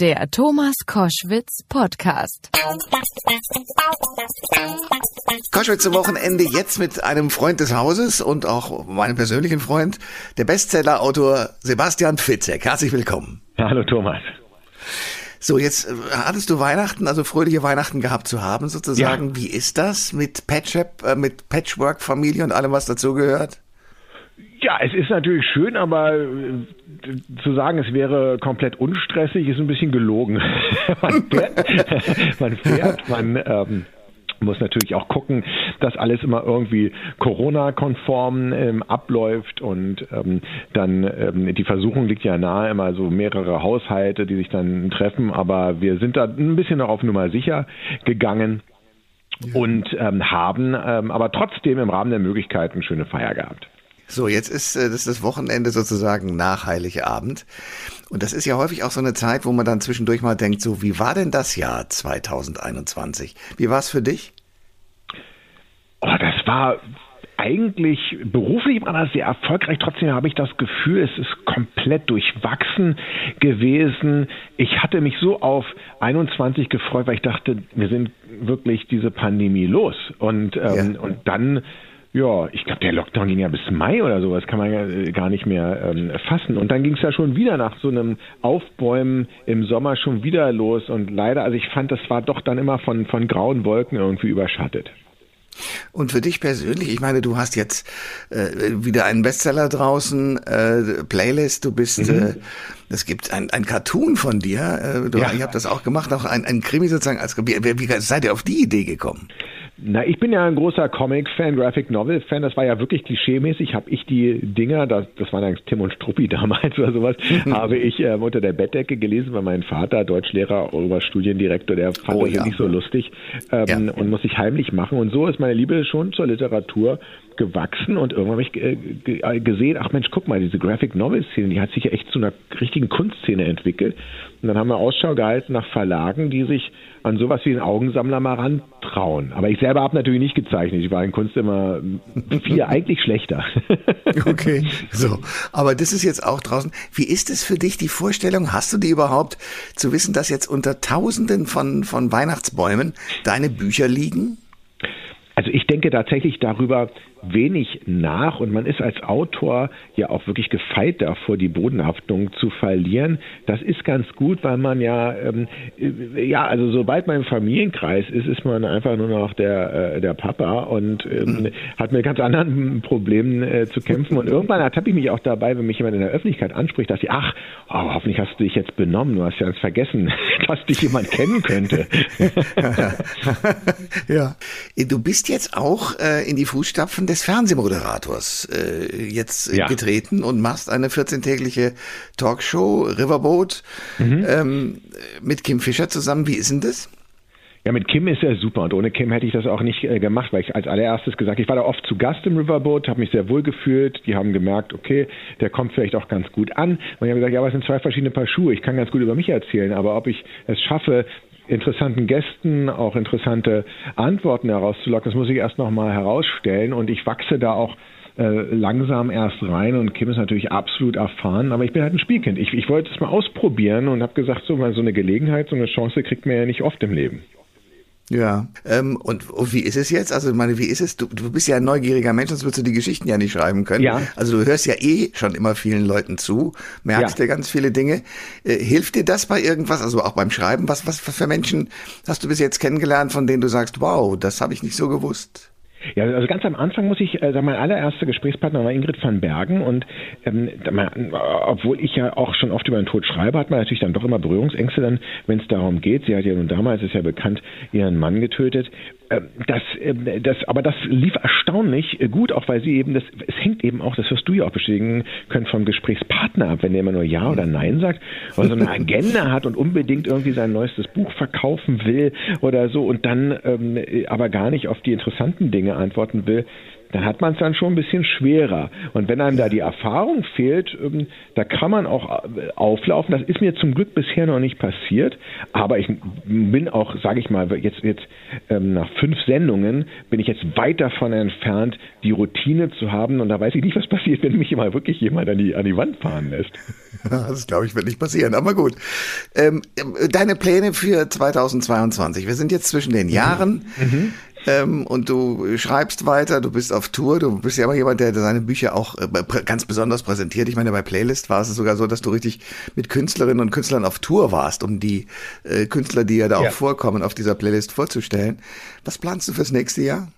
Der Thomas Koschwitz Podcast. Koschwitz zum Wochenende jetzt mit einem Freund des Hauses und auch meinem persönlichen Freund, der Bestsellerautor Sebastian Fitzek. Herzlich willkommen. Hallo Thomas. So, jetzt äh, hattest du Weihnachten, also fröhliche Weihnachten gehabt zu haben sozusagen. Ja. Wie ist das mit Patchwork, äh, mit Patchwork-Familie und allem, was dazugehört? Ja, es ist natürlich schön, aber äh, zu sagen, es wäre komplett unstressig, ist ein bisschen gelogen. man fährt, man, fährt, man ähm, muss natürlich auch gucken, dass alles immer irgendwie Corona-konform ähm, abläuft und ähm, dann ähm, die Versuchung liegt ja nahe, immer so mehrere Haushalte, die sich dann treffen, aber wir sind da ein bisschen noch auf Nummer sicher gegangen. Und ähm, haben ähm, aber trotzdem im Rahmen der Möglichkeiten schöne Feier gehabt. So, jetzt ist äh, das, ist das Wochenende sozusagen nach Heiligabend. Und das ist ja häufig auch so eine Zeit, wo man dann zwischendurch mal denkt, so, wie war denn das Jahr 2021? Wie war es für dich? Oh, das war eigentlich beruflich war das sehr erfolgreich. Trotzdem habe ich das Gefühl, es ist komplett durchwachsen gewesen. Ich hatte mich so auf 21 gefreut, weil ich dachte, wir sind wirklich diese Pandemie los. Und, ähm, Ja. und dann ja, ich glaube, der Lockdown ging ja bis Mai oder so, das kann man ja äh, gar nicht mehr ähm, fassen. Und dann ging es ja schon wieder nach so einem Aufbäumen im Sommer schon wieder los. Und leider, also ich fand, das war doch dann immer von, von grauen Wolken irgendwie überschattet. Und für dich persönlich, ich meine, du hast jetzt äh, wieder einen Bestseller draußen, äh, Playlist, du bist, äh, es gibt ein, ein Cartoon von dir, äh, du, Ja. ich habe das auch gemacht, auch ein, ein Krimi sozusagen, als, wie, wie, wie seid ihr auf die Idee gekommen? Na, ich bin ja ein großer Comic-Fan, Graphic-Novel-Fan. Das war ja wirklich klischeemäßig. Habe ich die Dinger, das, das waren eigentlich Tim und Struppi damals oder sowas, habe ich ähm, unter der Bettdecke gelesen, weil mein Vater, Deutschlehrer, Oberstudiendirektor, der fand Oh, das ja. nicht so lustig ähm, Ja. und muss sich heimlich machen. Und so ist meine Liebe schon zur Literatur gewachsen und irgendwann habe ich äh, ge- äh, gesehen, ach Mensch, guck mal, diese Graphic Novel Szene, die hat sich ja echt zu einer richtigen Kunstszene entwickelt. Und dann haben wir Ausschau gehalten nach Verlagen, die sich an sowas wie einen Augensammler mal rantrauen. Aber ich selber habe natürlich nicht gezeichnet. Ich war in Kunst immer viel eigentlich schlechter. Okay. So, aber das ist jetzt auch draußen. Wie ist es für dich, die Vorstellung, hast du die überhaupt, zu wissen, dass jetzt unter Tausenden von, von Weihnachtsbäumen deine Bücher liegen? Also ich denke tatsächlich darüber wenig nach und man ist als Autor ja auch wirklich gefeit davor, die Bodenhaftung zu verlieren. Das ist ganz gut, weil man ja, ähm, äh, ja, also sobald man im Familienkreis ist, ist man einfach nur noch der, äh, der Papa und ähm, hat mit ganz anderen Problemen äh, zu kämpfen. Und irgendwann ertappe ich mich auch dabei, wenn mich jemand in der Öffentlichkeit anspricht, dass sie, ach, oh, hoffentlich hast du dich jetzt benommen, du hast ja ganz vergessen, dass dich jemand kennen könnte. ja. Du bist jetzt auch äh, in die Fußstapfen des Fernsehmoderators äh, jetzt äh, Ja. getreten und machst eine 14-tägliche Talkshow, Riverboat, ähm, mit Kim Fischer zusammen. Wie ist denn das? Ja, mit Kim ist er super und ohne Kim hätte ich das auch nicht äh, gemacht, weil ich als allererstes gesagt, ich war da oft zu Gast im Riverboat, habe mich sehr wohl gefühlt. Die haben gemerkt, okay, der kommt vielleicht auch ganz gut an. Und ich habe gesagt, ja, aber es sind zwei verschiedene Paar Schuhe. Ich kann ganz gut über mich erzählen, aber ob ich es schaffe, interessanten Gästen auch interessante Antworten herauszulocken, das muss ich erst noch mal herausstellen und ich wachse da auch äh, langsam erst rein und Kim ist natürlich absolut erfahren, aber ich bin halt ein Spielkind. Ich, ich wollte es mal ausprobieren und habe gesagt, so mal so eine Gelegenheit, so eine Chance kriegt man ja nicht oft im Leben. Ja. Ähm, und, und wie ist es jetzt? Also, ich meine, wie ist es? Du, du bist ja ein neugieriger Mensch, sonst würdest du die Geschichten ja nicht schreiben können. Ja. Also, du hörst ja eh schon immer vielen Leuten zu, merkst Ja. dir ganz viele Dinge. Äh, hilft dir das bei irgendwas? Also auch beim Schreiben? Was, was für Menschen hast du bis jetzt kennengelernt, von denen du sagst, wow, das habe ich nicht so gewusst? Ja, also ganz am Anfang muss ich äh, sagen, mein allererster Gesprächspartner war Ingrid van Bergen und ähm, äh, obwohl ich ja auch schon oft über den Tod schreibe, hat man natürlich dann doch immer Berührungsängste dann, wenn es darum geht. Sie hat ja nun damals, ist ja bekannt, ihren Mann getötet. Ähm, das, ähm, das, aber das lief erstaunlich äh, gut, auch weil sie eben das, es hängt eben auch, das wirst du ja auch bestätigen können, vom Gesprächspartner ab, wenn der immer nur Ja oder Nein sagt, oder so eine Agenda hat und unbedingt irgendwie sein neuestes Buch verkaufen will oder so und dann ähm, aber gar nicht auf die interessanten Dinge antworten will, dann hat man es dann schon ein bisschen schwerer. Und wenn einem da die Erfahrung fehlt, ähm, da kann man auch äh, auflaufen. Das ist mir zum Glück bisher noch nicht passiert. Aber ich bin auch, sage ich mal, jetzt, jetzt ähm, nach fünf Sendungen bin ich jetzt weit davon entfernt, die Routine zu haben. Und da weiß ich nicht, was passiert, wenn mich mal wirklich jemand an die, an die Wand fahren lässt. Das glaube ich wird nicht passieren. Aber gut. Ähm, deine Pläne für 2022. Wir sind jetzt zwischen den Jahren. Mhm. Ähm, und du schreibst weiter, du bist auf Tour, du bist ja immer jemand, der seine Bücher auch äh, ganz besonders präsentiert. Ich meine, bei Playlist war es sogar so, dass du richtig mit Künstlerinnen und Künstlern auf Tour warst, um die äh, Künstler, die ja da ja. auch vorkommen, auf dieser Playlist vorzustellen. Was planst du fürs nächste Jahr?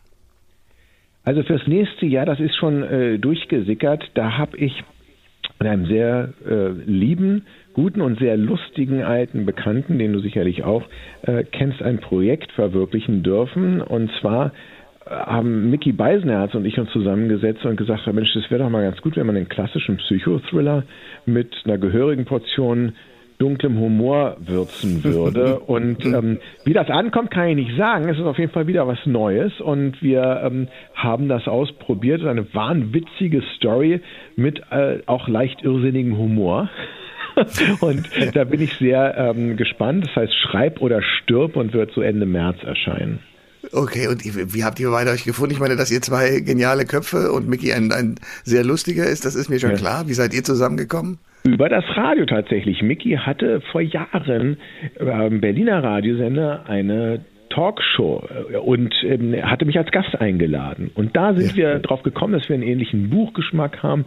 Also fürs nächste Jahr, das ist schon äh, durchgesickert, da habe ich mit einem sehr äh, lieben, guten und sehr lustigen alten Bekannten, den du sicherlich auch äh, kennst, ein Projekt verwirklichen dürfen. Und zwar äh, haben Mickey Beisenherz und ich uns zusammengesetzt und gesagt, Mensch, das wäre doch mal ganz gut, wenn man den klassischen Psychothriller mit einer gehörigen Portion dunklem Humor würzen würde. Und ähm, wie das ankommt, kann ich nicht sagen. Es ist auf jeden Fall wieder was Neues und wir ähm, haben das ausprobiert. Eine wahnwitzige Story mit äh, auch leicht irrsinnigem Humor. und da bin ich sehr ähm, gespannt. Das heißt, Schreib oder stirb und wird so Ende März erscheinen. Okay, und wie habt ihr beide euch gefunden? Ich meine, dass ihr zwei geniale Köpfe und Mickey ein, ein sehr lustiger ist, das ist mir schon ja. klar. Wie seid ihr zusammengekommen? Über das Radio tatsächlich. Mickey hatte vor Jahren beim Berliner Radiosender eine Talkshow äh, und ähm, hatte mich als Gast eingeladen. Und da sind ja. wir drauf gekommen, dass wir einen ähnlichen Buchgeschmack haben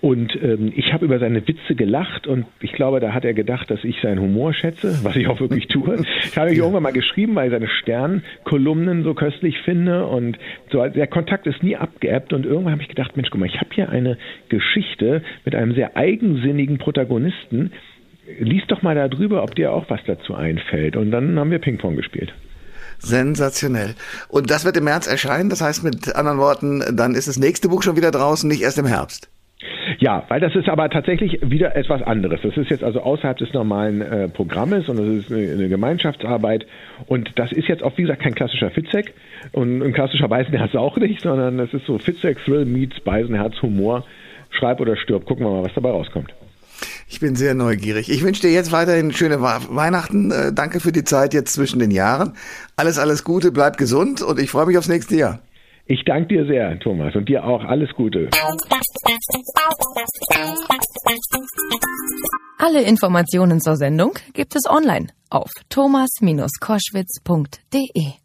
und ähm, ich habe über seine Witze gelacht und ich glaube, da hat er gedacht, dass ich seinen Humor schätze, was ich auch wirklich tue. Ich habe mich irgendwann mal geschrieben, weil ich seine Sternkolumnen so köstlich finde und so der Kontakt ist nie abgeebbt und irgendwann habe ich gedacht, Mensch, guck mal, ich habe hier eine Geschichte mit einem sehr eigensinnigen Protagonisten. Lies doch mal darüber, ob dir auch was dazu einfällt. Und dann haben wir Ping-Pong gespielt. Sensationell. Und das wird im März erscheinen. Das heißt mit anderen Worten, dann ist das nächste Buch schon wieder draußen, nicht erst im Herbst. Ja, weil das ist aber tatsächlich wieder etwas anderes. Das ist jetzt also außerhalb des normalen äh, Programmes und das ist eine, eine, Gemeinschaftsarbeit. Und das ist jetzt auch, wie gesagt, kein klassischer Fitzek und ein klassischer Beisenherz auch nicht, sondern es ist so Fitzek, Thrill meets Beisenherz, Humor. Schreib oder stirb. Gucken wir mal, was dabei rauskommt. Ich bin sehr neugierig. Ich wünsche dir jetzt weiterhin schöne Weihnachten. Äh, danke für die Zeit jetzt zwischen den Jahren. Alles, alles Gute, bleib gesund und ich freue mich aufs nächste Jahr. Ich danke dir sehr, Thomas, und dir auch alles Gute. Alle Informationen zur Sendung gibt es online auf thomas-koschwitz.de.